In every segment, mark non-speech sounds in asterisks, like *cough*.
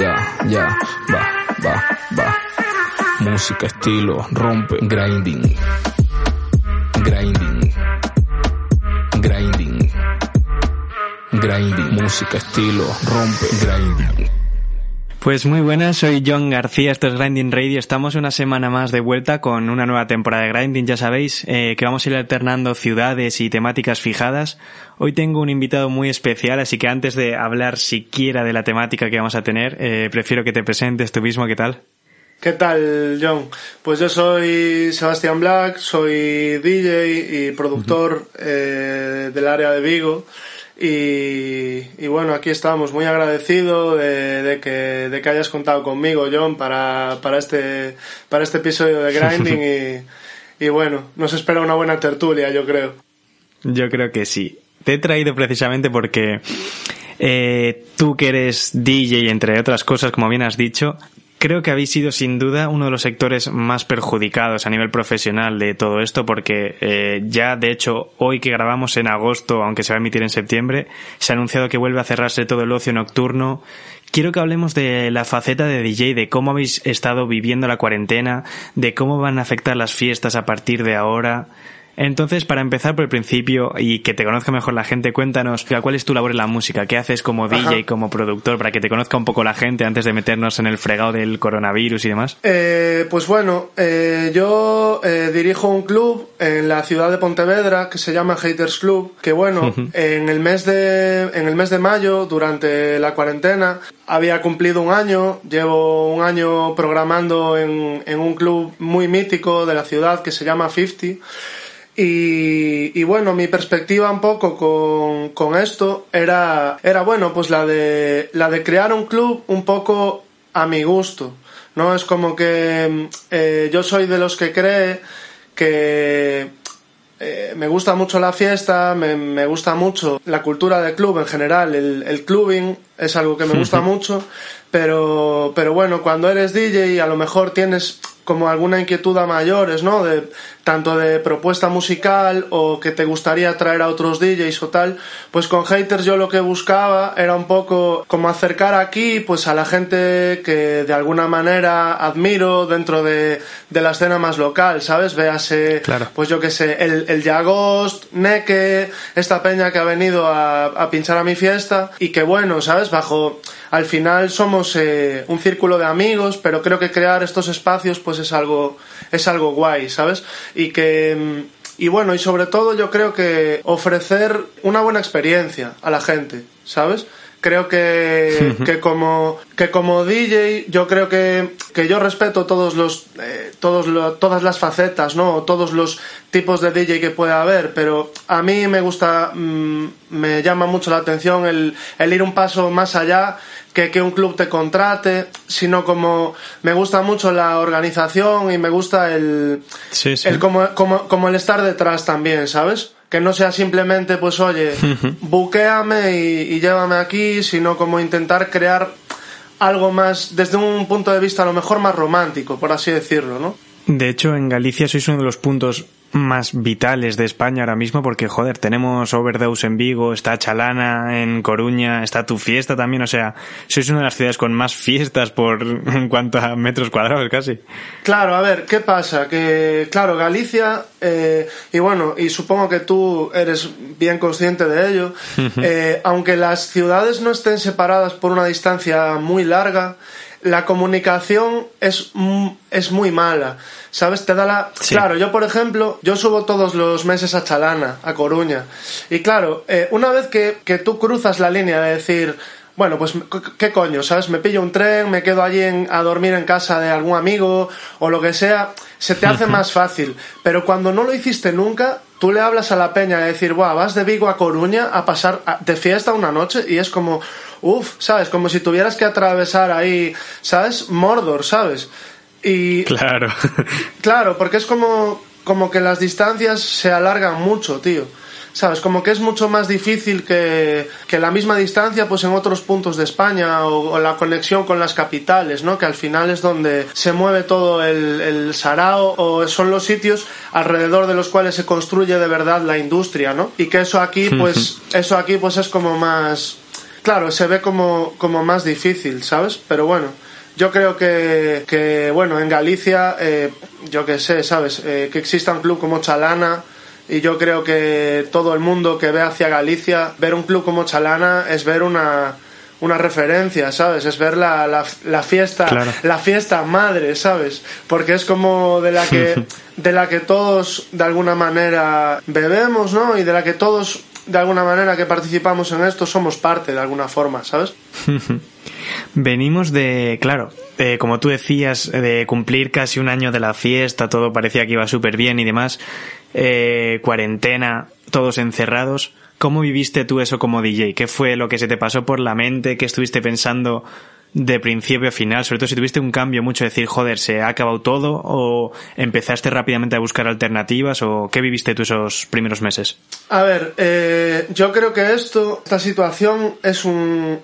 ya, ya, va, va, va. Música, estilo, rompe, grinding. Grinding. Grinding. Grinding. Música, estilo, rompe, grinding. Pues muy buenas, soy John García, esto es Grinding Radio. Estamos una semana más de vuelta con una nueva temporada de Grinding. Ya sabéis eh, que vamos a ir alternando ciudades y temáticas fijadas. Hoy tengo un invitado muy especial, así que antes de hablar siquiera de la temática que vamos a tener, eh, prefiero que te presentes tú mismo. ¿Qué tal? ¿Qué tal, John? Pues yo soy Sebastián Black, soy DJ y productor eh, del área de Vigo. Y, bueno, aquí estamos, muy agradecido de, que, de que hayas contado conmigo, John, para, para, este, para este episodio de Grinding. y, bueno, nos espera una buena tertulia, yo creo. Yo creo que sí. Te he traído precisamente porque eh, tú que eres DJ, entre otras cosas, como bien has dicho, Creo que habéis sido sin duda uno de los sectores más perjudicados a nivel profesional de todo esto porque eh, ya de hecho hoy que grabamos en agosto, aunque se va a emitir en septiembre, se ha anunciado que vuelve a cerrarse todo el ocio nocturno. Quiero que hablemos de la faceta de DJ, de cómo habéis estado viviendo la cuarentena, de cómo van a afectar las fiestas a partir de ahora. Entonces, para empezar por el principio y que te conozca mejor la gente, cuéntanos cuál es tu labor en la música, qué haces como DJ, como productor, para que te conozca un poco la gente antes de meternos en el fregado del coronavirus y demás. Eh, pues bueno, eh, yo eh, dirijo un club en la ciudad de Pontevedra que se llama Haters Club, que bueno, en el mes de en el mes de mayo, durante la cuarentena, había cumplido un año, llevo un año programando en, en un club muy mítico de la ciudad que se llama 50 y, bueno, mi perspectiva un poco con, con, esto era, era, bueno, pues la de, la de crear un club un poco a mi gusto, ¿no? Es como que eh, yo soy de los que cree que eh, me gusta mucho la fiesta, me, gusta mucho la cultura del club en general, el, el clubbing es algo que me gusta mucho, pero, pero bueno, cuando eres DJ a lo mejor tienes como alguna inquietud a mayores, ¿no? De, tanto de propuesta musical o que te gustaría traer a otros DJs o tal, pues con haters yo lo que buscaba era un poco como acercar aquí pues a la gente que de alguna manera admiro dentro de, de la escena más local, ¿sabes? Véase, pues yo que sé, el, el Yagost, Neke, esta peña que ha venido a, a pinchar a mi fiesta y que bueno, ¿sabes? Bajo al final somos eh, un círculo de amigos, pero creo que crear estos espacios pues es algo, es algo guay, ¿sabes? Y que, mm, y bueno, y sobre todo yo creo que ofrecer una buena experiencia a la gente, ¿sabes? Creo que, que como que como DJ yo creo que, que yo respeto todos los eh, todos todas las facetas no todos los tipos de DJ que puede haber pero a mí me gusta mm, me llama mucho la atención el, el ir un paso más allá que, que un club te contrate, sino como me gusta mucho la organización y me gusta el, el como, como, como el estar detrás también, ¿sabes? Que no sea simplemente, pues oye, buquéame y, y, llévame aquí, sino como intentar crear algo más, desde un punto de vista a lo mejor más romántico, por así decirlo, ¿no? De hecho, en Galicia sois uno de los puntos más vitales de España ahora mismo porque joder, tenemos Overdose en Vigo, está Chalana en Coruña, está tu fiesta también, o sea, sois una de las ciudades con más fiestas por *laughs* en cuanto a metros cuadrados casi. Claro, a ver, ¿qué pasa? Que claro, Galicia eh, y bueno, y supongo que tú eres bien consciente de ello, eh, aunque las ciudades no estén separadas por una distancia muy larga, la comunicación es, es muy mala. ¿Sabes? Te da la... Claro, yo por ejemplo, yo subo todos los meses a Chalana, a Coruña. Y claro, eh, una vez que, que tú cruzas la línea de decir, bueno, pues qué coño, ¿sabes? Me pillo un tren, me quedo allí en, a dormir en casa de algún amigo o lo que sea, se te hace *laughs* más fácil. Pero cuando no lo hiciste nunca, tú le hablas a la peña de decir, Buah, vas de Vigo a Coruña a pasar de fiesta una noche y es como, uff, ¿sabes? Como si tuvieras que atravesar ahí, ¿sabes? Mordor, ¿sabes? Y claro. *laughs* claro, porque es como como que las distancias se alargan mucho, tío. ¿Sabes? Como que es mucho más difícil que, que la misma distancia pues en otros puntos de España o, la conexión con las capitales, ¿no? Que al final es donde se mueve todo el, el sarao o son los sitios alrededor de los cuales se construye de verdad la industria, ¿no? Y que eso aquí pues eso aquí pues es como más claro, se ve como, como más difícil, ¿sabes? Pero bueno, yo creo que, que bueno, en Galicia, eh, yo que sé, ¿sabes? Eh, que exista un club como Chalana, y yo creo que todo el mundo que ve hacia Galicia, ver un club como Chalana es ver una, una referencia, ¿sabes? Es ver la, la, la fiesta, la fiesta madre, ¿sabes? Porque es como de la que *laughs* de la que todos de alguna manera bebemos, ¿no? Y de la que todos de alguna manera que participamos en esto somos parte de alguna forma, ¿sabes? *laughs* Venimos de, claro, como tú decías, de cumplir casi un año de la fiesta, todo parecía que iba súper bien y demás, eh, cuarentena, todos encerrados. ¿Cómo viviste tú eso como DJ? ¿Qué fue lo que se te pasó por la mente? ¿Qué estuviste pensando de principio a final? Sobre todo si tuviste un cambio mucho, decir, joder, ¿se ha acabado todo? ¿O empezaste rápidamente a buscar alternativas? ¿O qué viviste tú esos primeros meses? A ver, eh, yo creo que esto, esta situación es un,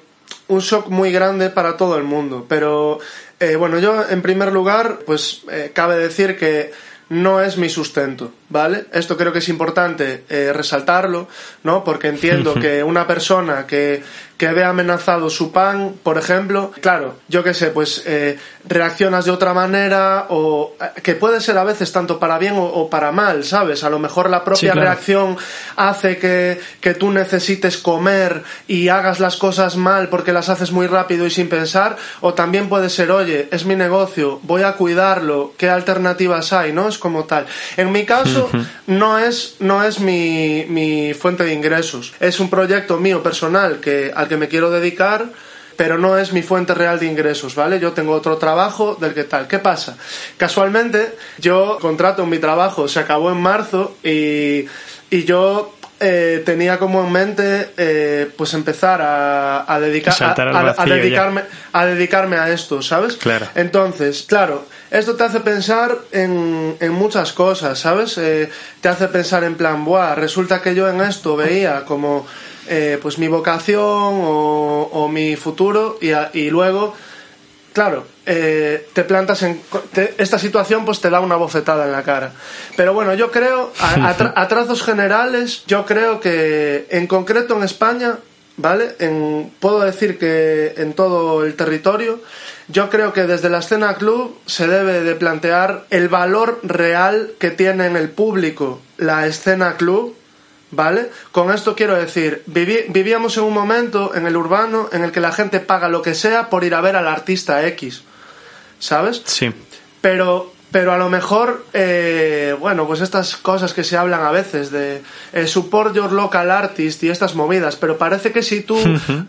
un shock muy grande para todo el mundo. Pero, eh, bueno, yo en primer lugar, pues eh, cabe decir que no es mi sustento, ¿vale? Esto creo que es importante eh, resaltarlo, ¿no? Porque entiendo *laughs* que una persona que, que ve amenazado su pan, por ejemplo, claro, yo qué sé, pues eh, reaccionas de otra manera o eh, que puede ser a veces tanto para bien o, para mal, ¿sabes? A lo mejor la propia reacción hace que, que tú necesites comer y hagas las cosas mal porque las haces muy rápido y sin pensar, o también puede ser, oye, es mi negocio, voy a cuidarlo, ¿qué alternativas hay? ¿No? Es como tal. En mi caso, no es, no es mi, mi fuente de ingresos, es un proyecto mío personal que que me quiero dedicar, pero no es mi fuente real de ingresos, ¿vale? Yo tengo otro trabajo del que tal. ¿Qué pasa? Casualmente, yo contrato mi trabajo, se acabó en marzo y, y yo eh, tenía como en mente eh, pues empezar a, a, dedicar, a, dedicarme, a dedicarme a esto, ¿sabes? Claro. Entonces, claro, esto te hace pensar en, en muchas cosas, ¿sabes? Eh, te hace pensar en plan, buah, resulta que yo en esto veía como eh, pues mi vocación o, mi futuro y, luego, claro, eh, te plantas en esta situación pues te da una bofetada en la cara. Pero bueno, yo creo, a, trazos generales, yo creo que en concreto en España, ¿vale? En, puedo decir que en todo el territorio, yo creo que desde la escena club se debe de plantear el valor real que tiene en el público la escena club ¿Vale? Con esto quiero decir, vivíamos en un momento en el urbano en el que la gente paga lo que sea por ir a ver al artista X. ¿Sabes? Sí. Pero pero a lo mejor, eh, bueno, pues estas cosas que se hablan a veces de eh, support your local artist y estas movidas, pero parece que si tú,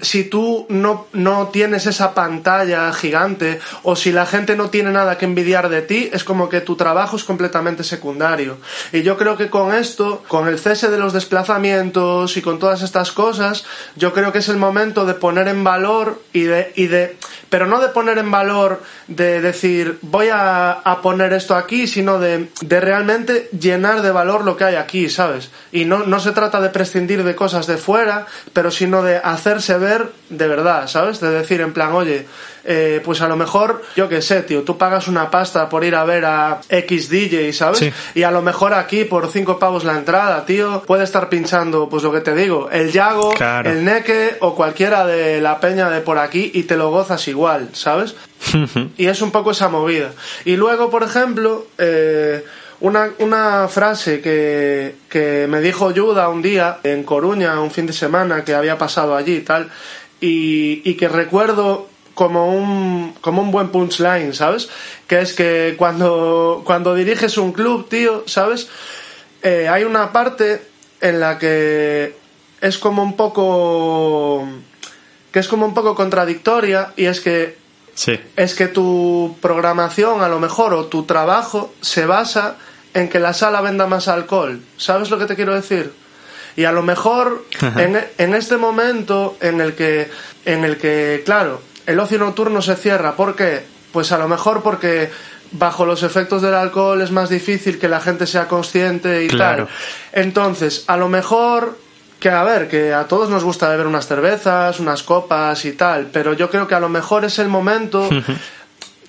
si tú no, no tienes esa pantalla gigante o si la gente no tiene nada que envidiar de ti, es como que tu trabajo es completamente secundario. Y yo creo que con esto, con el cese de los desplazamientos y con todas estas cosas, yo creo que es el momento de poner en valor y de, y de pero no de poner en valor, de decir, voy a, a poner esto aquí, sino de, de, realmente llenar de valor lo que hay aquí, ¿sabes? Y no, no se trata de prescindir de cosas de fuera, pero sino de hacerse ver de verdad, ¿sabes? De decir en plan, oye, eh, pues a lo mejor, yo qué sé, tío, tú pagas una pasta por ir a ver a X DJ, ¿sabes? Y a lo mejor aquí por cinco pavos la entrada, tío, puede estar pinchando, pues lo que te digo, el Yago, el Neque o cualquiera de la peña de por aquí y te lo gozas igual, ¿sabes? *laughs* y es un poco esa movida. Y luego, por ejemplo, eh, una, una, frase que, que, me dijo Yuda un día en Coruña, un fin de semana que había pasado allí y tal, y, y que recuerdo como un, como un buen punchline, ¿sabes? Que es que cuando, cuando diriges un club, tío, ¿sabes? Eh, hay una parte en la que es como un poco que es como un poco contradictoria y es que sí. es que tu programación a lo mejor o tu trabajo se basa en que la sala venda más alcohol sabes lo que te quiero decir y a lo mejor en, en, este momento en el que en el que claro el ocio nocturno se cierra. ¿Por qué? Pues a lo mejor porque bajo los efectos del alcohol es más difícil que la gente sea consciente y tal. Entonces, a lo mejor que a ver, que a todos nos gusta beber unas cervezas, unas copas y tal, pero yo creo que a lo mejor es el momento.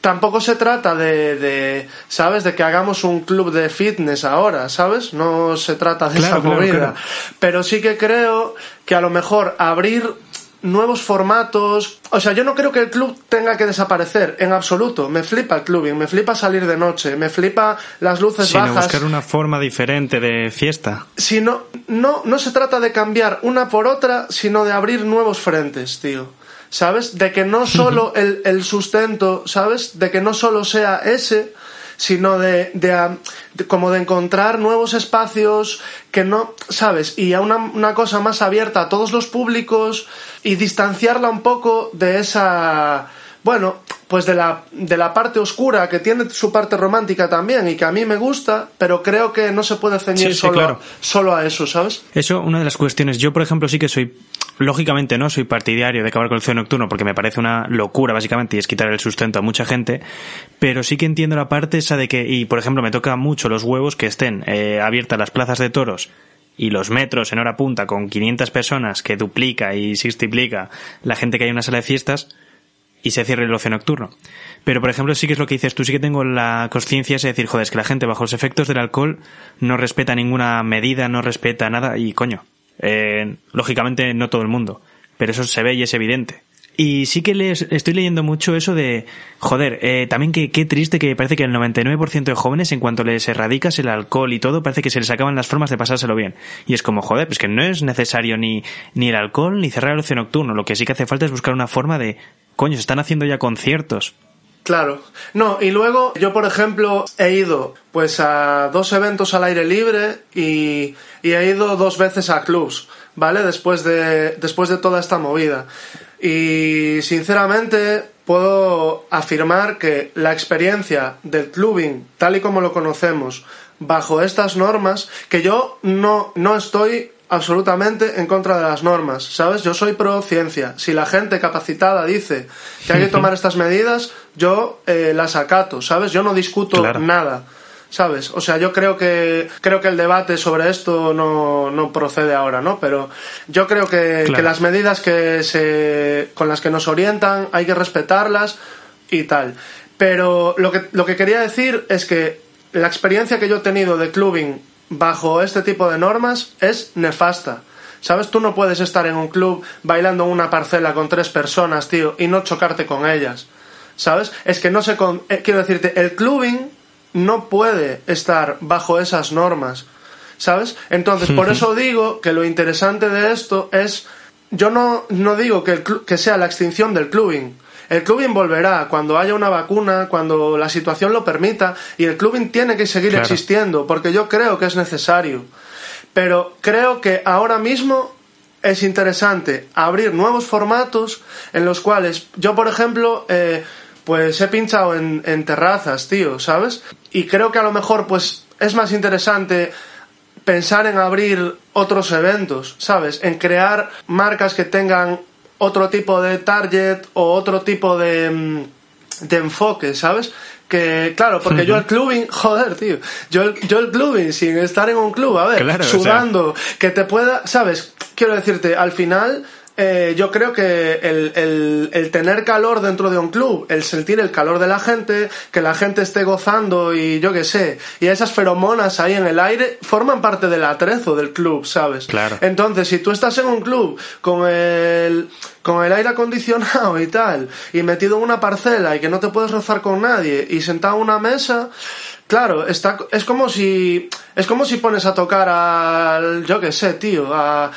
Tampoco se trata de, de, ¿sabes? De que hagamos un club de fitness ahora, ¿sabes? No se trata de esa movida. Pero sí que creo que a lo mejor abrir nuevos formatos. O sea, yo no creo que el club tenga que desaparecer, en absoluto. Me flipa el clubing, me flipa salir de noche, me flipa las luces Sino bajas. buscar una forma diferente de fiesta. Si no, no, no se trata de cambiar una por otra, sino de abrir nuevos frentes, tío. ¿Sabes? De que no *laughs* solo el, el sustento, ¿sabes? De que no solo sea ese, sino de, de, de- como de encontrar nuevos espacios que no, ¿sabes? Y a una, una cosa más abierta a todos los públicos y distanciarla un poco de esa, bueno, pues de la, de la parte oscura que tiene su parte romántica también y que a mí me gusta, pero creo que no se puede ceñir Sí, sí, solo, claro. solo a eso, ¿sabes? Eso, una de las cuestiones. Yo, por ejemplo, sí que soy, lógicamente no soy partidario de acabar con el ocio nocturno porque me parece una locura, básicamente, y es quitar el sustento a mucha gente. Pero sí que entiendo la parte esa de que, y por ejemplo, me toca mucho los huevos que estén eh, abiertas las plazas de toros y los metros en hora punta con 500 personas que duplica y sextuplica la gente que hay en una sala de fiestas y se cierre el ocio nocturno. Pero, por ejemplo, sí que es lo que dices tú, sí que tengo la conciencia de decir, joder, es que la gente bajo los efectos del alcohol no respeta ninguna medida, no respeta nada y coño, eh, lógicamente no todo el mundo, pero eso se ve y es evidente. Y sí que les, estoy leyendo mucho eso de, joder, eh, también que qué triste que parece que el 99% de jóvenes, en cuanto les erradicas el alcohol y todo, parece que se les acaban las formas de pasárselo bien. Y es como, joder, pues que no es necesario ni, ni el alcohol ni cerrar el ocio nocturno. Lo que sí que hace falta es buscar una forma de, coño, se están haciendo ya conciertos. Claro. No, y luego yo, por ejemplo, he ido pues a dos eventos al aire libre y, y he ido dos veces a clubs, ¿vale? Después de, después de toda esta movida. Y sinceramente puedo afirmar que la experiencia del clubing, tal y como lo conocemos, bajo estas normas, que yo no, no estoy absolutamente en contra de las normas, ¿sabes? Yo soy pro ciencia. Si la gente capacitada dice que hay que tomar *laughs* estas medidas, yo eh, las acato, ¿sabes? Yo no discuto Claro. nada. ¿Sabes? O sea, yo creo que creo que el debate sobre esto no, no procede ahora, ¿no? Pero yo creo que, Claro. que las medidas que se, con las que nos orientan hay que respetarlas y tal. Pero lo que, lo que quería decir es que la experiencia que yo he tenido de clubbing bajo este tipo de normas es nefasta. ¿Sabes? Tú no puedes estar en un club bailando en una parcela con tres personas, tío, y no chocarte con ellas. ¿Sabes? Es que no sé con... eh, quiero decirte, el clubbing no puede estar bajo esas normas. ¿Sabes? Entonces, por eso digo que lo interesante de esto es... Yo no, no digo que, el clu- que sea la extinción del clubbing. El clubbing volverá cuando haya una vacuna, cuando la situación lo permita, y el clubbing tiene que seguir Claro. existiendo, porque yo creo que es necesario. Pero creo que ahora mismo es interesante abrir nuevos formatos en los cuales yo, por ejemplo, eh, pues he pinchado en, en terrazas, tío, ¿sabes? Y creo que a lo mejor pues es más interesante pensar en abrir otros eventos, ¿sabes? En crear marcas que tengan otro tipo de target o otro tipo de, mm, de enfoque, ¿sabes? Que, claro, porque yo el clubbing, *laughs* joder, tío, yo el, yo el clubbing sin estar en un club, a ver, Claro, o sea- sudando, que te pueda, ¿sabes? Quiero decirte, al final, eh, yo creo que el, el, el tener calor dentro de un club, el sentir el calor de la gente, que la gente esté gozando y yo qué sé, y esas feromonas ahí en el aire, forman parte del atrezo del club, ¿sabes? Claro. Entonces, si tú estás en un club con el, con el aire acondicionado y tal, y metido en una parcela y que no te puedes rozar con nadie, y sentado en una mesa, claro, está, es como si, es como si pones a tocar al, yo qué sé, tío, a,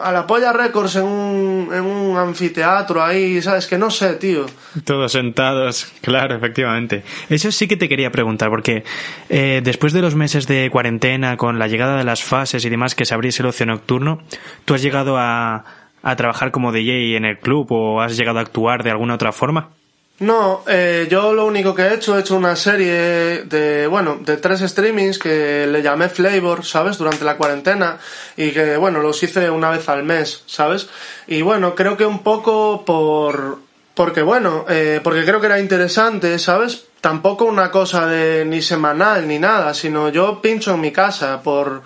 a la Polla Records en un, en un anfiteatro ahí, ¿sabes? Que no sé, tío. Todos sentados, *laughs* claro, efectivamente. Eso sí que te quería preguntar, porque eh, después de los meses de cuarentena, con la llegada de las fases y demás que se abriese el ocio nocturno, ¿tú has llegado a, a trabajar como DJ en el club o has llegado a actuar de alguna otra forma? No, eh, yo lo único que he hecho, he hecho una serie de, bueno, de tres streamings que le llamé Flavor, ¿sabes? Durante la cuarentena y que, bueno, los hice una vez al mes, ¿sabes? Y bueno, creo que un poco por, porque bueno, eh, porque creo que era interesante, ¿sabes? Tampoco una cosa de ni semanal ni nada, sino yo pincho en mi casa por,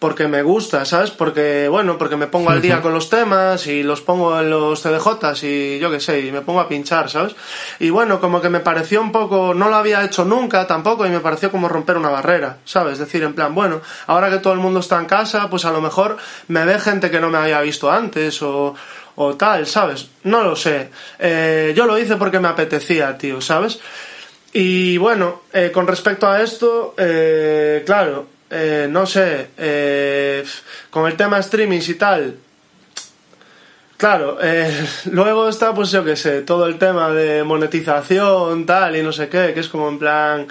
porque me gusta, ¿sabes? Porque, bueno, porque me pongo al día con los temas y los pongo en los CDJs y yo qué sé, y me pongo a pinchar, ¿sabes? Y bueno, como que me pareció un poco, no lo había hecho nunca tampoco y me pareció como romper una barrera, ¿sabes? Es decir, en plan, bueno, ahora que todo el mundo está en casa, pues a lo mejor me ve gente que no me había visto antes o, o tal, ¿sabes? No lo sé. Eh, yo lo hice porque me apetecía, tío, ¿sabes? Y bueno, eh, con respecto a esto, eh, claro, eh, no sé, eh, con el tema streamings y tal, claro, eh, *laughs* luego está, pues yo qué sé, todo el tema de monetización, tal, y no sé qué, que es como en plan...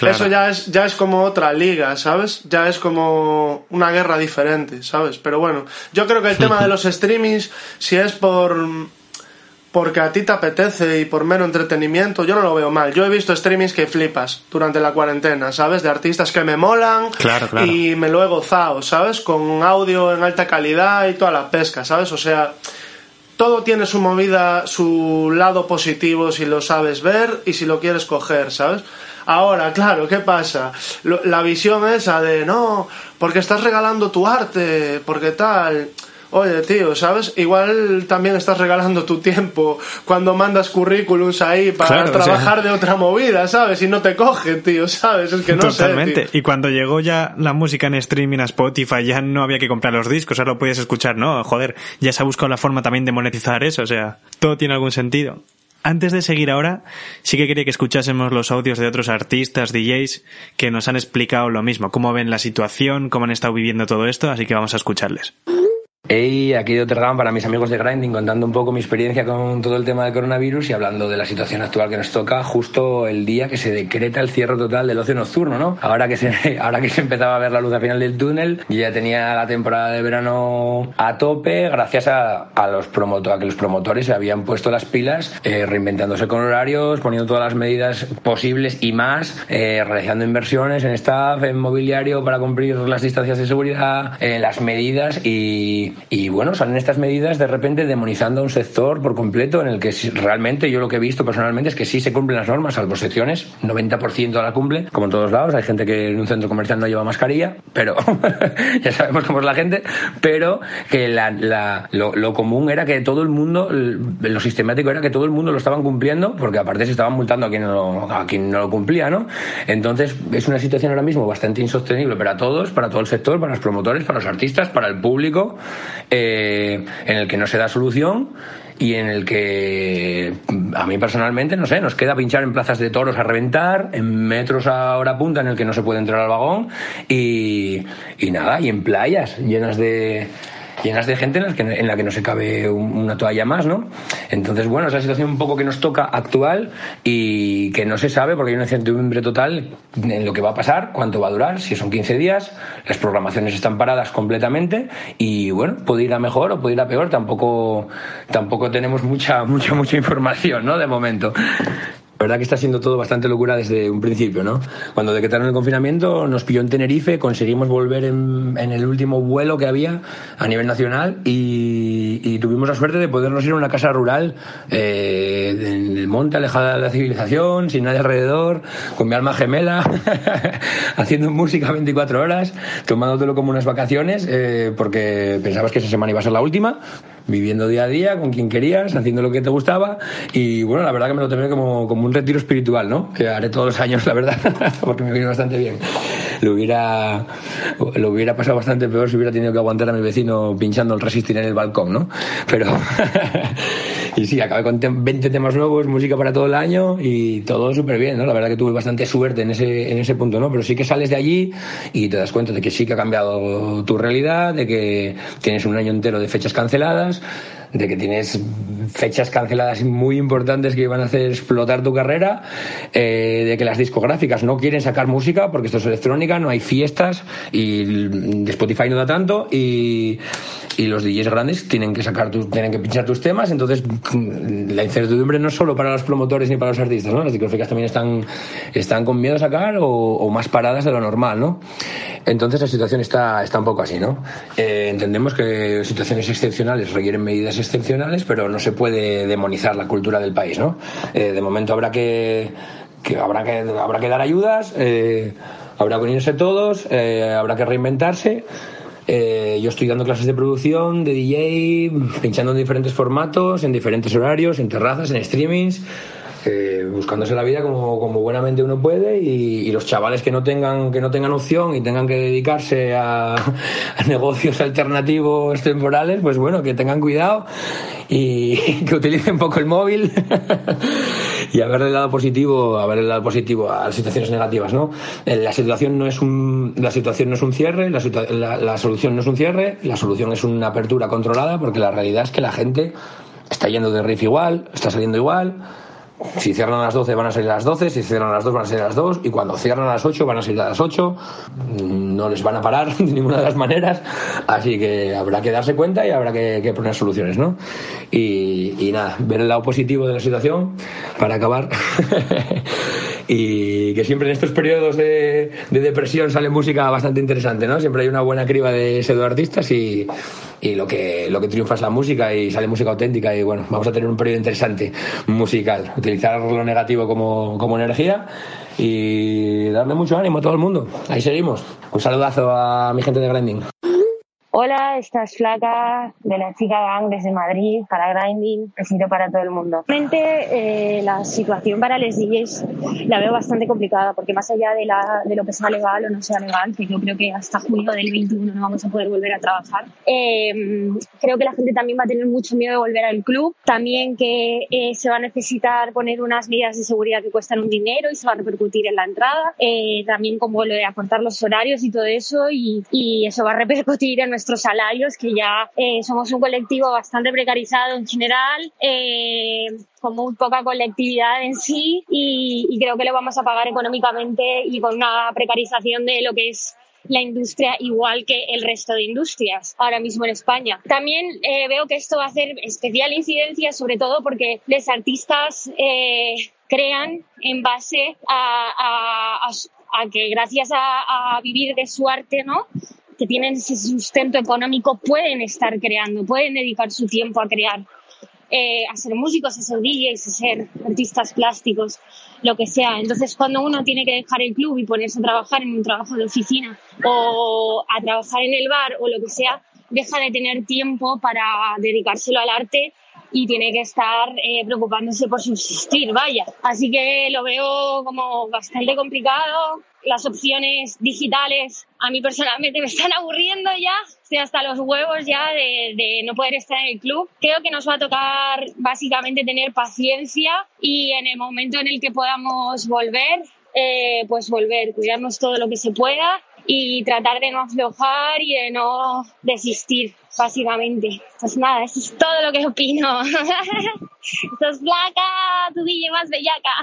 Eso ya es, ya es como otra liga, ¿sabes? Ya es como una guerra diferente, ¿sabes? Pero bueno, yo creo que el *laughs* tema de los streamings, si es por porque a ti te apetece y por mero entretenimiento, yo no lo veo mal. Yo he visto streamings que flipas durante la cuarentena, ¿sabes? De artistas que me molan y me lo he gozado, ¿sabes? Con audio en alta calidad y toda la pesca, ¿sabes? O sea, todo tiene su movida, su lado positivo si lo sabes ver y si lo quieres coger, ¿sabes? Ahora, claro, ¿qué pasa? La visión esa de no, porque estás regalando tu arte, porque tal Oye, tío, ¿sabes? Igual también estás regalando tu tiempo cuando mandas currículums ahí para trabajar de otra movida, ¿sabes? Y no te cogen, tío, ¿sabes? Es que no Totalmente. Y cuando llegó ya la música en streaming a Spotify, ya no había que comprar los discos, ahora lo podías escuchar, ¿no? Joder, ya se ha buscado la forma también de monetizar eso, o sea, todo tiene algún sentido. Antes de seguir ahora, sí que quería que escuchásemos los audios de otros artistas, DJs, que nos han explicado lo mismo, cómo ven la situación, cómo han estado viviendo todo esto, así que vamos a escucharles. Hey, aquí de Ottergam para mis amigos de Grinding, contando un poco mi experiencia con todo el tema del coronavirus y hablando de la situación actual que nos toca justo el día que se decreta el cierre total del ocio nocturno, ¿no? Ahora que se, *laughs* ahora que se empezaba a ver la luz al final del túnel, yo ya tenía la temporada de verano a tope gracias a, a los promoto, a que los promotores se habían puesto las pilas, eh, reinventándose con horarios, poniendo todas las medidas posibles y más, eh, realizando inversiones en staff, en mobiliario para cumplir las distancias de seguridad, en las medidas y y bueno, salen estas medidas de repente demonizando a un sector por completo en el que realmente yo lo que he visto personalmente es que sí se cumplen las normas, salvo excepciones, 90% la cumple, como en todos lados. Hay gente que en un centro comercial no lleva mascarilla, pero *laughs* ya sabemos cómo es la gente, pero que la, lo, común era que todo el mundo, lo sistemático era que todo el mundo lo estaban cumpliendo, porque aparte se estaban multando a quien no, a quien no lo cumplía, ¿no? Entonces es una situación ahora mismo bastante insostenible para todos, para todo el sector, para los promotores, para los artistas, para el público eh, en el que no se da solución y en el que a mí personalmente, no sé, nos queda pinchar en plazas de toros a reventar, en metros a hora punta en el que no se puede entrar al vagón y, y nada, y en playas llenas de llenas de gente en la que, en la que no se cabe una toalla más, ¿no? Entonces, bueno, es la situación un poco que nos toca actual y que no se sabe porque hay una incertidumbre total en lo que va a pasar, cuánto va a durar, si son 15 días, las programaciones están paradas completamente y, bueno, puede ir a mejor o puede ir a peor, tampoco, tampoco tenemos mucha, mucha, mucha información, ¿no? De momento. La verdad que está siendo todo bastante locura desde un principio, ¿no? Cuando decretaron el confinamiento nos pilló en Tenerife, conseguimos volver en, el último vuelo que había a nivel nacional y, tuvimos la suerte de podernos ir a una casa rural eh, en el monte, alejada de la civilización, sin nadie alrededor, con mi alma gemela, *laughs* haciendo música 24 horas, tomándotelo como unas vacaciones, eh, porque pensabas que esa semana iba a ser la última viviendo día a día con quien querías, haciendo lo que te gustaba y bueno, la verdad que me lo tomé como, como un retiro espiritual, ¿no? Que haré todos los años, la verdad, *laughs* porque me viene bastante bien. Lo hubiera, lo hubiera pasado bastante peor si hubiera tenido que aguantar a mi vecino pinchando el resistir en el balcón, ¿no? Pero, *laughs* y sí, acabé con 20 temas nuevos, música para todo el año y todo súper bien, ¿no? La verdad que tuve bastante suerte en ese, en ese punto, ¿no? Pero sí que sales de allí y te das cuenta de que sí que ha cambiado tu realidad, de que tienes un año entero de fechas canceladas, de que tienes fechas canceladas muy importantes que iban a hacer explotar tu carrera, eh, de que las discográficas no quieren sacar música porque esto es electrónica, no hay fiestas y Spotify no da tanto y, y los DJs grandes tienen que sacar tienen que pinchar tus temas, entonces la incertidumbre no es solo para los promotores ni para los artistas, ¿no? Las discográficas también están, están con miedo a sacar o, o más paradas de lo normal, ¿no? Entonces la situación está, está un poco así, ¿no? Eh, entendemos que situaciones excepcionales requieren medidas excepcionales, pero no se puede demonizar la cultura del país, ¿no? Eh, de momento habrá que, habrá que habrá que dar ayudas, eh, habrá que unirse todos, habrá que reinventarse Eh, yo estoy dando clases de producción, de DJ, pinchando en diferentes formatos, en diferentes horarios, en terrazas, en streamings buscándose la vida como, como, buenamente uno puede y, los chavales que no tengan que no tengan opción y tengan que dedicarse a, negocios alternativos temporales pues bueno que tengan cuidado y *laughs* que utilicen poco el móvil *laughs* y haberle dado positivo haberle dado positivo a situaciones negativas no eh, la situación no es un la situación no es un cierre la, la solución no es un cierre la solución es una apertura controlada porque la realidad es que la gente está yendo de riff igual está saliendo igual si cierran a las 12 van a salir a las 12, si cierran a las 2 van a salir a las 2 y cuando cierran a las 8 van a salir a las 8. No les van a parar *laughs* de ninguna de las maneras, así que habrá que darse cuenta y habrá que, poner soluciones, ¿no? Y, nada, ver el lado positivo de la situación para acabar. *laughs* y que siempre en estos periodos de, de, depresión sale música bastante interesante, ¿no? Siempre hay una buena criba de pseudo artistas y, lo que, lo que triunfa es la música y sale música auténtica y bueno, vamos a tener un periodo interesante musical, utilizar lo negativo como, como energía y darle mucho ánimo a todo el mundo. Ahí seguimos. Un saludazo a mi gente de Grinding. Hola, estás flaca de la chica gang desde Madrid para Grinding, besito para todo el mundo. Realmente eh, la situación para los DJs la veo bastante complicada porque más allá de, la, de lo que sea legal o no sea legal, que yo creo que hasta junio del 21 no vamos a poder volver a trabajar, eh, creo que la gente también va a tener mucho miedo de volver al club, también que eh, se va a necesitar poner unas medidas de seguridad que cuestan un dinero y se va a repercutir en la entrada, también como lo de aportar los horarios y todo eso y, y eso va a repercutir en nuestro salarios, que ya eh, somos un colectivo bastante precarizado en general, eh, con muy poca colectividad en sí y, creo que lo vamos a pagar económicamente y con una precarización de lo que es la industria igual que el resto de industrias ahora mismo en España. También eh, veo que esto va a hacer especial incidencia, sobre todo porque los artistas crean en base a, que gracias a, a, vivir de su arte, ¿no? Que tienen ese sustento económico pueden estar creando, pueden dedicar su tiempo a crear, eh, a ser músicos, a ser DJs, a ser artistas plásticos, lo que sea. Entonces, cuando uno tiene que dejar el club y ponerse a trabajar en un trabajo de oficina o a trabajar en el bar o lo que sea, deja de tener tiempo para dedicárselo al arte y tiene que estar eh, preocupándose por subsistir, vaya. Así que lo veo como bastante complicado. Las opciones digitales a mí personalmente *laughs* me están aburriendo ya, estoy hasta los huevos ya de, no poder estar en el club. Creo que nos va a tocar básicamente tener paciencia y en el momento en el que podamos volver, eh, pues volver, cuidarnos todo lo que se pueda y tratar de no aflojar y de no desistir básicamente. Pues nada, eso es todo lo que opino. *laughs* Sos blanca, tu DJ más bellaca.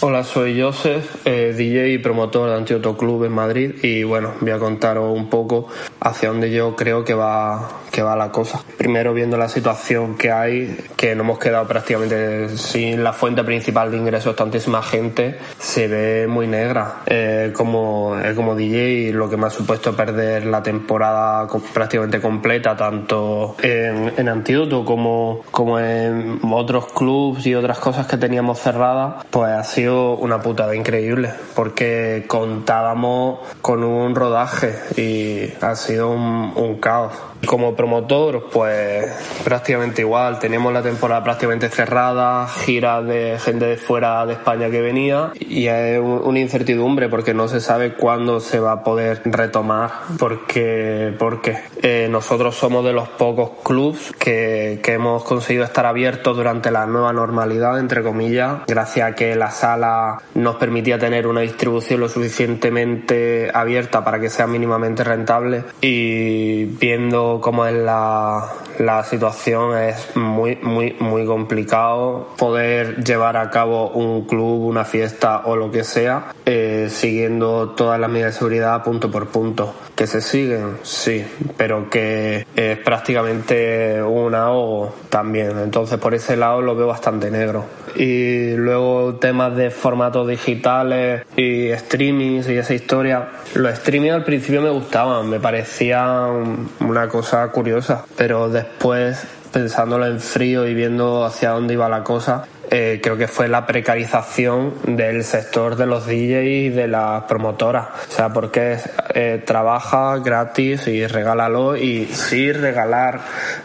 Hola, soy Joseph, eh, DJ y promotor de Antídoto Club en Madrid y bueno, voy a contaros un poco hacia dónde yo creo que va, que va la cosa. Primero viendo la situación que hay, que no hemos quedado prácticamente sin la fuente principal de ingresos tantísima gente, se ve muy negra. Eh, como, eh, como DJ lo que me ha supuesto perder la temporada prácticamente completa, tanto en, en Antídoto como, como en otros clubs y otras cosas que teníamos cerradas, pues ha sido una putada increíble porque contábamos con un rodaje y ha sido un, caos. Como promotor, pues prácticamente igual. Teníamos la temporada prácticamente cerrada, giras de gente de fuera de España que venía y es una incertidumbre porque no se sabe cuándo se va a poder retomar. Porque, porque eh, nosotros somos de los pocos clubs que, que hemos conseguido estar abiertos durante la nueva normalidad, entre comillas, gracias a que la sala nos permitía tener una distribución lo suficientemente abierta para que sea mínimamente rentable y viendo cómo es la, la situación es muy, muy, muy complicado poder llevar a cabo un club, una fiesta o lo que sea, eh, siguiendo todas las medidas de seguridad punto por punto. Que se siguen, sí, pero que es prácticamente un ahogo también. Entonces, por ese lado lo veo bastante negro. Y luego temas de formatos digitales y streamings y esa historia. Los streamings al principio me gustaban, me parecían una cosa curiosa, pero después pensándolo en frío y viendo hacia dónde iba la cosa, eh, creo que fue la precarización del sector de los DJs y de las promotoras. O sea, porque eh, trabaja gratis y regálalo y sí regalar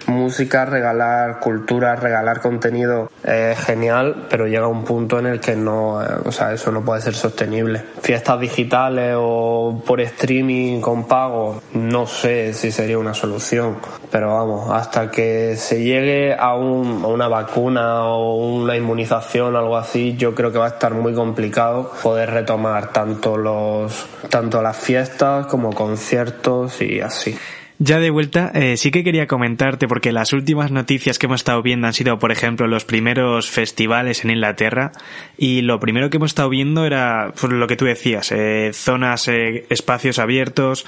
música, regalar cultura, regalar contenido es genial, pero llega un punto en el que no, eh, o sea, eso no puede ser sostenible. Fiestas digitales o por streaming con pago, no sé si sería una solución, pero vamos, hasta que se llegue a, un, a una vacuna o una inmunización algo así, yo creo que va a estar muy complicado poder retomar tanto los tanto las fiestas como conciertos y así. Ya de vuelta, eh, sí que quería comentarte, porque las últimas noticias que hemos estado viendo han sido, por ejemplo, los primeros festivales en Inglaterra, y lo primero que hemos estado viendo era pues, lo que tú decías, eh, zonas, eh, espacios abiertos,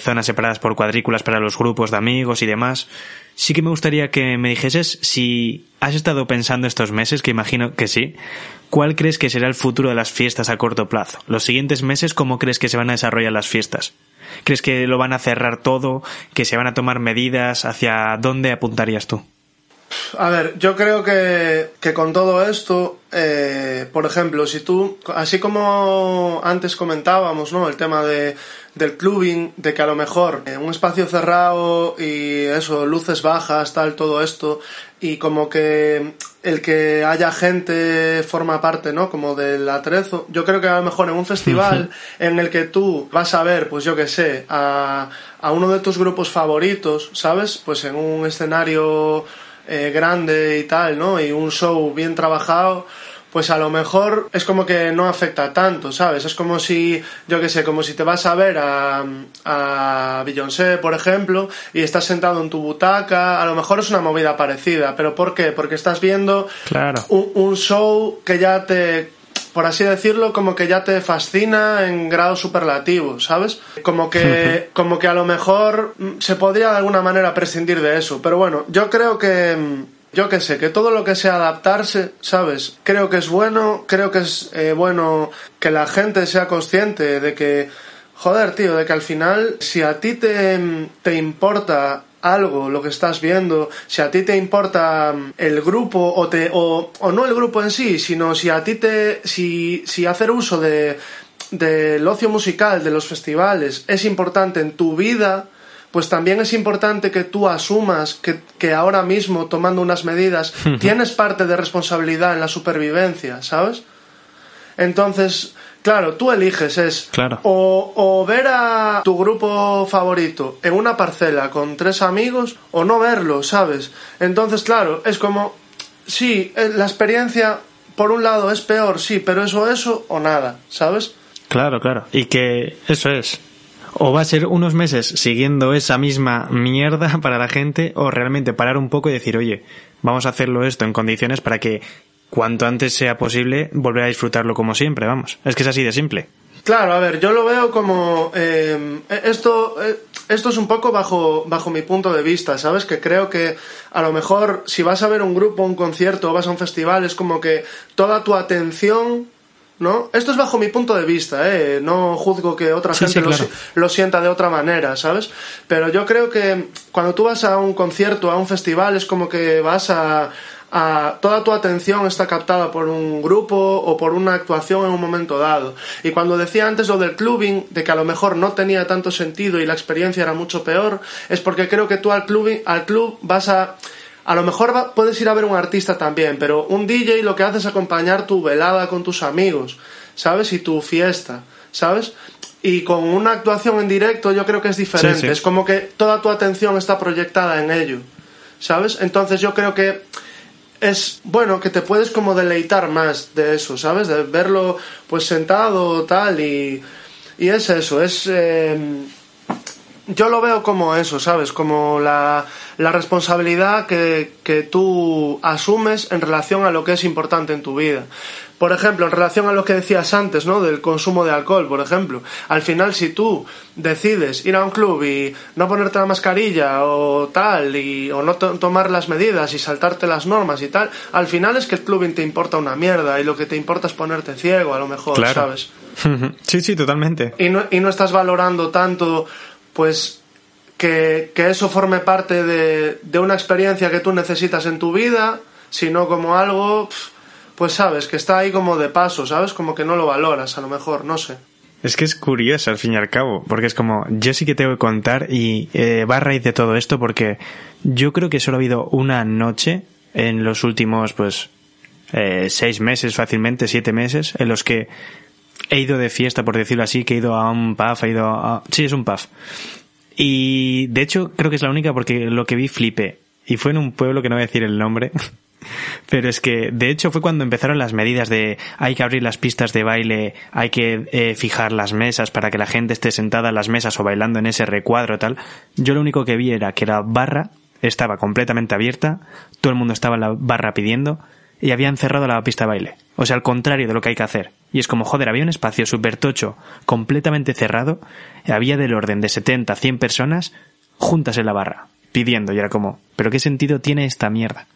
zonas separadas por cuadrículas para los grupos de amigos y demás. Sí que me gustaría que me dijeses si has estado pensando estos meses, que imagino que sí, ¿cuál crees que será el futuro de las fiestas a corto plazo? Los siguientes meses, ¿cómo crees que se van a desarrollar las fiestas? ¿Crees que lo van a cerrar todo? ¿Que se van a tomar medidas? ¿Hacia dónde apuntarías tú? A ver, yo creo que, que con todo esto, eh, por ejemplo, si tú, así como antes comentábamos, ¿no? El tema de, del clubing, de que a lo mejor en un espacio cerrado y eso, luces bajas, tal, todo esto, y como que el que haya gente forma parte, ¿no? Como del atrezo. Yo creo que a lo mejor en un festival en el que tú vas a ver, pues yo qué sé, a, a uno de tus grupos favoritos, ¿sabes? Pues en un escenario eh, grande y tal, ¿no? Y un show bien trabajado, pues a lo mejor es como que no afecta tanto, ¿sabes? Es como si, yo qué sé, como si te vas a ver a, a Beyoncé, por ejemplo, y estás sentado en tu butaca, a lo mejor es una movida parecida, pero ¿por qué? Porque estás viendo Claro. un, un show que ya te, por así decirlo, como que ya te fascina en grado superlativo, ¿sabes? Como que, como que a lo mejor mm, se podría de alguna manera prescindir de eso. Pero bueno, yo creo que, mm, yo que sé, que todo lo que sea adaptarse, ¿sabes? Creo que es bueno, creo que es eh, bueno que la gente sea consciente de que, joder, tío, de que al final, si a ti te, te importa algo, lo que estás viendo, si a ti te importa mm, el grupo o te o, o no el grupo en sí, sino si a ti te si si hacer uso de del ocio musical, de los festivales es importante en tu vida, pues también es importante que tú asumas que, que ahora mismo, tomando unas medidas, *laughs* tienes parte de responsabilidad en la supervivencia, ¿sabes? Entonces, claro, tú eliges, es Claro. o, o ver a tu grupo favorito en una parcela con tres amigos o no verlo, ¿sabes? Entonces, claro, es como, sí, eh, la experiencia, por un lado, es peor, sí, pero eso, eso o nada, ¿sabes? Claro, claro. Y que eso es. O va a ser unos meses siguiendo esa misma mierda *laughs* para la gente, o realmente parar un poco y decir, oye, vamos a hacerlo esto en condiciones para que cuanto antes sea posible volver a disfrutarlo como siempre, vamos. Es que es así de simple. Claro, a ver, yo lo veo como eh, esto eh, esto es un poco bajo bajo mi punto de vista, ¿sabes? Que creo que a lo mejor si vas a ver un grupo, un concierto o vas a un festival es como que toda tu atención ¿No? Esto es bajo mi punto de vista, ¿eh? No juzgo que otra Sí, gente sí, lo, claro. si- lo sienta de otra manera, ¿sabes? Pero yo creo que cuando tú vas a un concierto, a un festival, es como que vas a, a- toda tu atención está captada por un grupo o por una actuación en un momento dado. Y cuando decía antes lo del clubbing, de que a lo mejor no tenía tanto sentido y la experiencia era mucho peor, es porque creo que tú al clubbing, al club vas a a lo mejor va- puedes ir a ver un artista también, pero un DJ lo que hace es acompañar tu velada con tus amigos, ¿sabes? Y tu fiesta, ¿sabes? Y con una actuación en directo yo creo que es diferente. Sí, sí. Es como que toda tu atención está proyectada en ello, ¿sabes? Entonces yo creo que es bueno que te puedes como deleitar más de eso, ¿sabes? De verlo pues sentado tal y, y es eso, es... eh, yo lo veo como eso, ¿sabes? Como la, la responsabilidad que, que tú asumes en relación a lo que es importante en tu vida. Por ejemplo, en relación a lo que decías antes, ¿no? Del consumo de alcohol, por ejemplo. Al final, si tú decides ir a un club y no ponerte la mascarilla o tal, y, o no to- tomar las medidas y saltarte las normas y tal, al final es que el clubing te importa una mierda y lo que te importa es ponerte ciego, a lo mejor, Claro. ¿sabes? *laughs* Sí, sí, totalmente. y no, y no estás valorando tanto, pues, que, que eso forme parte de, de una experiencia que tú necesitas en tu vida, sino como algo, pues sabes, que está ahí como de paso, ¿sabes? Como que no lo valoras, a lo mejor, no sé. Es que es curioso al fin y al cabo, porque es como, yo sí que tengo que contar y eh, va a raíz de todo esto porque yo creo que solo ha habido una noche en los últimos, pues, eh, seis meses fácilmente, siete meses, en los que he ido de fiesta, por decirlo así, que he ido a un pub, he ido a... Sí, es un pub. Y de hecho creo que es la única porque lo que vi flipé. Y fue en un pueblo que no voy a decir el nombre. *laughs* Pero es que, de hecho, fue cuando empezaron las medidas de hay que abrir las pistas de baile, hay que eh, fijar las mesas para que la gente esté sentada en las mesas o bailando en ese recuadro tal. Yo lo único que vi era que la barra estaba completamente abierta, todo el mundo estaba en la barra pidiendo y habían cerrado la pista de baile. O sea, al contrario de lo que hay que hacer. Y es como, joder, había un espacio súper tocho, completamente cerrado, había del orden de 70, 100 personas juntas en la barra, pidiendo, y era como, ¿pero qué sentido tiene esta mierda?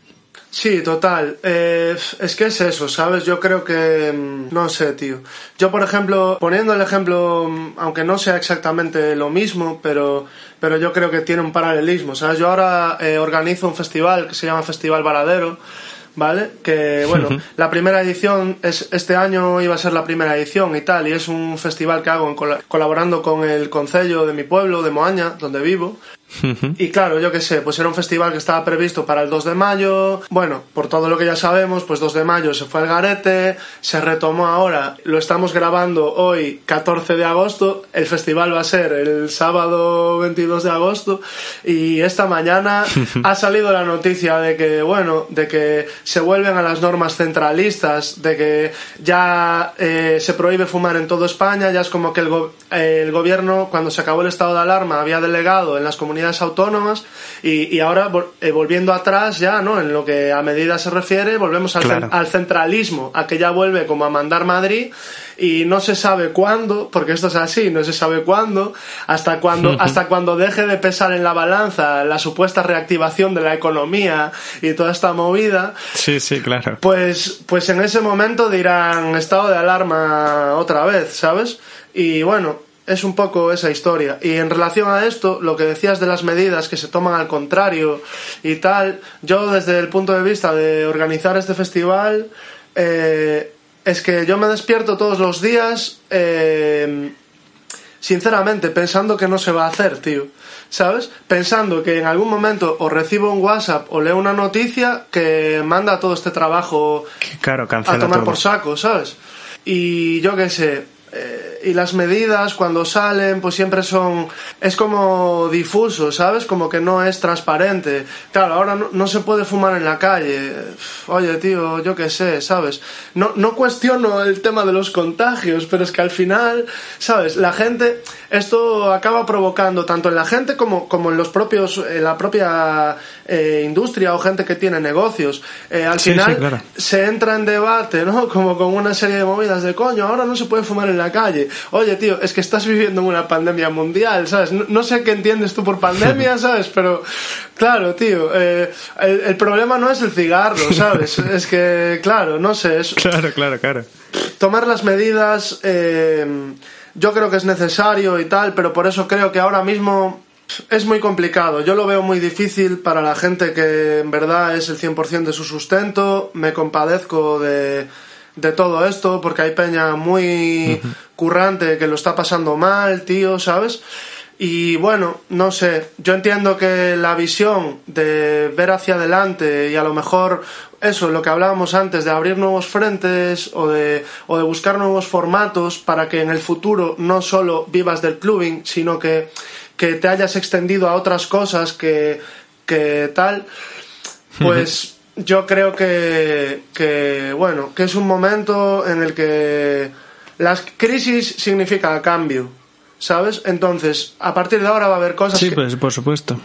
Sí, total. Eh, es que es eso, ¿sabes? Yo creo que... mm, No sé, tío. Yo, por ejemplo, poniendo el ejemplo, mm, aunque no sea exactamente lo mismo, pero, pero yo creo que tiene un paralelismo, ¿sabes? Yo ahora eh, organizo un festival que se llama Festival Varadero, ¿vale? Que, bueno, *laughs* la primera edición, es este año iba a ser la primera edición y tal, y es un festival que hago en cola- colaborando con el concello de mi pueblo, de Moaña, donde vivo, y claro, yo qué sé, pues era un festival que estaba previsto para el 2 de mayo. Bueno, por todo lo que ya sabemos, pues 2 de mayo se fue al garete, se retomó ahora, lo estamos grabando hoy, 14 de agosto. El festival va a ser el sábado 22 de agosto. Y esta mañana ha salido la noticia de que, bueno, de que se vuelven a las normas centralistas, de que ya eh, se prohíbe fumar en toda España. Ya es como que el, go- eh, el gobierno, cuando se acabó el estado de alarma, había delegado en las comunidades autónomas y, y ahora eh, volviendo atrás ya, ¿no? En lo que a medidas se refiere, volvemos al, Claro. al centralismo, a que ya vuelve como a mandar Madrid y no se sabe cuándo, porque esto es así, no se sabe cuándo, hasta cuándo, hasta cuando deje de pesar en la balanza la supuesta reactivación de la economía y toda esta movida, Sí, sí, claro. pues, pues en ese momento dirán estado de alarma otra vez, ¿sabes? Y bueno, es un poco esa historia. Y en relación a esto, lo que decías de las medidas que se toman al contrario y tal, yo desde el punto de vista de organizar este festival, eh, es que yo me despierto todos los días, eh, sinceramente, pensando que no se va a hacer, tío. ¿Sabes? Pensando que en algún momento o recibo un WhatsApp o leo una noticia que manda todo este trabajo Claro, a tomar todo. por saco, ¿sabes? Y yo qué sé, eh, y las medidas cuando salen pues siempre son, es como difuso, ¿sabes? Como que no es transparente. Claro, ahora no, no se puede fumar en la calle. Oye, tío, yo qué sé, ¿sabes? No, no cuestiono el tema de los contagios, pero es que al final, ¿sabes? La gente, esto acaba provocando tanto en la gente como, como en los propios, en la propia eh, industria o gente que tiene negocios. Eh, al Sí, final sí, claro. se entra en debate, ¿no? *laughs* Como con una serie de movidas de coño, ahora no se puede fumar en la calle. Oye, tío, es que estás viviendo en una pandemia mundial, ¿sabes? No, no sé qué entiendes tú por pandemia, *laughs* ¿sabes? Pero, claro, tío, eh, el, el problema no es el cigarro, *laughs* ¿sabes? es que, claro, no sé, es, Claro, claro, claro. tomar las medidas eh, yo creo que es necesario y tal, pero por eso creo que ahora mismo es muy complicado. Yo lo veo muy difícil para la gente que en verdad es el 100% de su sustento. Me compadezco de, de todo esto porque hay peña muy currante que lo está pasando mal, tío, ¿sabes? Y bueno, no sé, yo entiendo que la visión de ver hacia adelante y a lo mejor eso, lo que hablábamos antes, de abrir nuevos frentes o de, o de buscar nuevos formatos para que en el futuro no solo vivas del clubing, sino que, que te hayas extendido a otras cosas que, que tal, pues *laughs* yo creo que, que, bueno, que es un momento en el que las crisis significa cambio, ¿sabes? Entonces, a partir de ahora va a haber cosas Sí, que, pues por supuesto.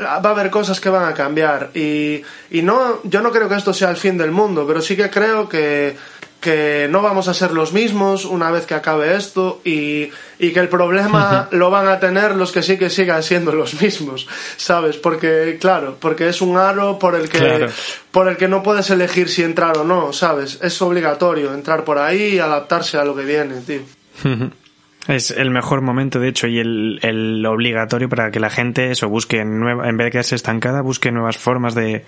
va a haber cosas que van a cambiar y, y no yo no creo que esto sea el fin del mundo pero sí que creo que, que no vamos a ser los mismos una vez que acabe esto y, y que el problema lo van a tener los que sí que sigan siendo los mismos sabes porque claro porque es un aro por el que Claro. por el que no puedes elegir si entrar o no sabes es obligatorio entrar por ahí y adaptarse a lo que viene tío Es el mejor momento, de hecho, y el, el obligatorio para que la gente eso busque, nueva, en vez de quedarse estancada, busque nuevas formas de,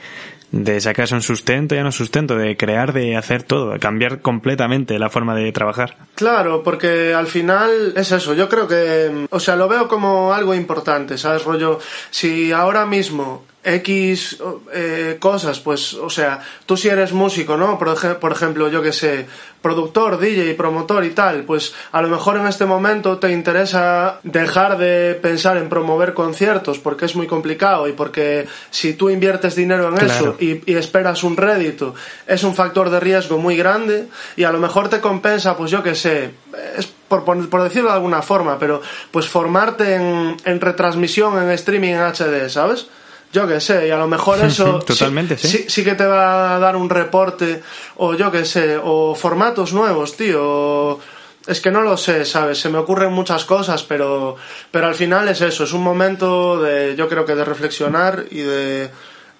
de sacarse un sustento, ya no sustento, de crear, de hacer todo, de cambiar completamente la forma de trabajar. Claro, porque al final es eso, yo creo que, o sea, lo veo como algo importante, ¿sabes, rollo? Si ahora mismo X eh, cosas, pues, o sea, tú si eres músico, ¿no? Por, ej por ejemplo, yo que sé, productor, DJ, promotor y tal, pues a lo mejor en este momento te interesa dejar de pensar en promover conciertos porque es muy complicado y porque si tú inviertes dinero en claro. eso y, y, esperas un rédito, es un factor de riesgo muy grande y a lo mejor te compensa, pues yo que sé, es por, por, decirlo de alguna forma, pero pues formarte en, en retransmisión, en streaming en HD, ¿sabes? Yo qué sé, y a lo mejor *laughs* eso Totalmente, sí, sí. que te va a dar un reporte, o yo qué sé, o formatos nuevos, tío. Es que no lo sé, ¿sabes? Se me ocurren muchas cosas, pero, pero al final es eso, es un momento de, yo creo que de reflexionar y de,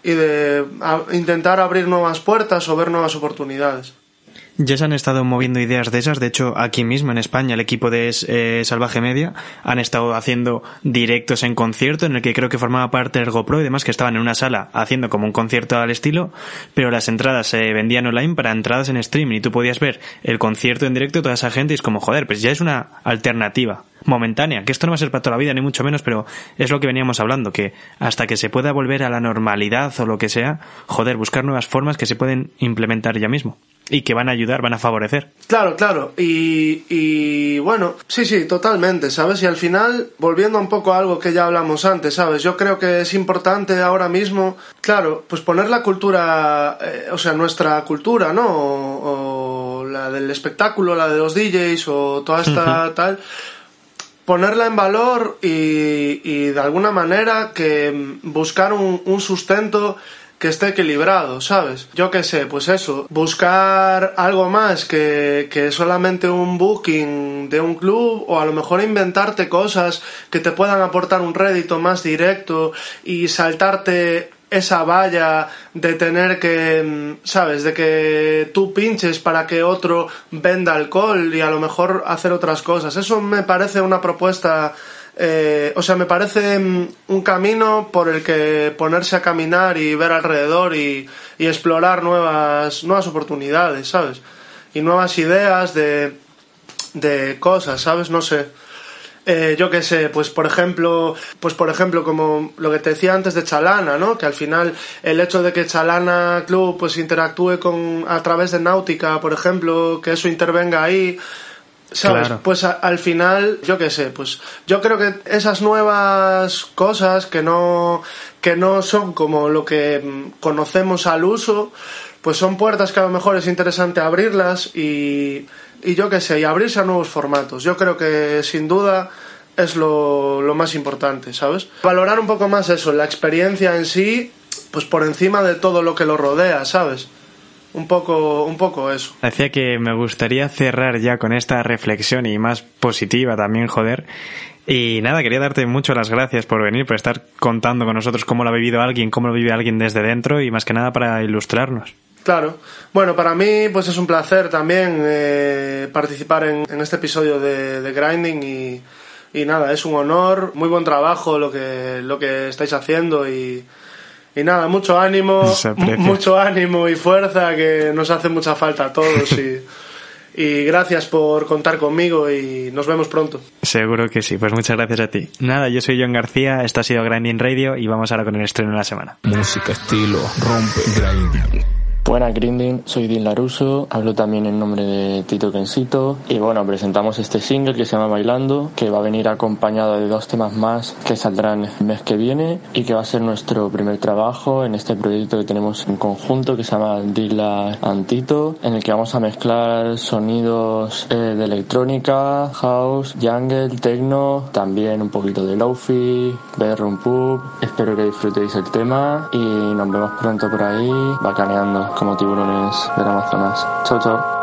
y de intentar abrir nuevas puertas o ver nuevas oportunidades. Ya se han estado moviendo ideas de esas. De hecho, aquí mismo en España, el equipo de eh, Salvaje Media han estado haciendo directos en concierto, en el que creo que formaba parte el GoPro y demás, que estaban en una sala haciendo como un concierto al estilo, pero las entradas se vendían online para entradas en streaming y tú podías ver el concierto en directo toda esa gente y es como, joder, pues ya es una alternativa momentánea, que esto no va a ser para toda la vida, ni mucho menos, pero es lo que veníamos hablando, que hasta que se pueda volver a la normalidad o lo que sea, joder, buscar nuevas formas que se pueden implementar ya mismo y que van a ayudar, van a favorecer. Claro, claro. Y, y, bueno, sí, sí, totalmente, ¿sabes? Y al final, volviendo un poco a algo que ya hablamos antes, ¿sabes? Yo creo que es importante ahora mismo, claro, pues poner la cultura, eh, o sea, nuestra cultura, ¿no? O, o, la del espectáculo, la de los DJs o toda esta uh -huh. tal ponerla en valor y, y, de alguna manera que buscar un, un sustento que esté equilibrado, ¿sabes? Yo qué sé, pues eso, buscar algo más que, que solamente un booking de un club o a lo mejor inventarte cosas que te puedan aportar un rédito más directo y saltarte esa valla de tener que, ¿sabes? De que tú pinches para que otro venda alcohol y a lo mejor hacer otras cosas. Eso me parece una propuesta eh, o sea, me parece un camino por el que ponerse a caminar y ver alrededor y, y, explorar nuevas, nuevas oportunidades, ¿sabes? Y nuevas ideas de, de cosas, ¿sabes? No sé. Eh, yo qué sé, pues por ejemplo, pues por ejemplo, como lo que te decía antes de Chalana, ¿no? Que al final el hecho de que Chalana Club pues interactúe con a través de Náutica, por ejemplo, que eso intervenga ahí, ¿Sabes? Claro. Pues a, al final, yo qué sé, pues yo creo que esas nuevas cosas que no, que no son como lo que conocemos al uso, pues son puertas que a lo mejor es interesante abrirlas y, y yo qué sé, y abrirse a nuevos formatos. Yo creo que sin duda es lo, lo más importante, ¿sabes? Valorar un poco más eso, la experiencia en sí, pues por encima de todo lo que lo rodea, ¿sabes? Un poco, un poco eso. Decía que me gustaría cerrar ya con esta reflexión y más positiva también, joder. Y nada, quería darte mucho las gracias por venir, por estar contando con nosotros cómo lo ha vivido alguien, cómo lo vive alguien desde dentro y más que nada para ilustrarnos. Claro. Bueno, para mí pues es un placer también eh, participar en, en, este episodio de, de Grinding y, y, nada, es un honor, muy buen trabajo lo que, lo que estáis haciendo y, y nada, mucho ánimo, mucho ánimo y fuerza que nos hace mucha falta a todos y, y gracias por contar conmigo y nos vemos pronto. Seguro que sí, pues muchas gracias a ti. Nada, yo soy John García, esto ha sido Grinding Radio y vamos ahora con el estreno de la semana. Música, estilo, rompe, grinding. Buenas Grinding, soy Dean Laruso, hablo también en nombre de Tito Kensito y bueno, presentamos este single que se llama Bailando, que va a venir acompañado de dos temas más que saldrán el mes que viene y que va a ser nuestro primer trabajo en este proyecto que tenemos en conjunto que se llama Dila Antito, en el que vamos a mezclar sonidos eh, de electrónica, house, jungle, techno, también un poquito de lofi, bedroom pub. Espero que disfrutéis el tema y nos vemos pronto por ahí, bacaneando como tiburones del Amazonas. Chao, chao.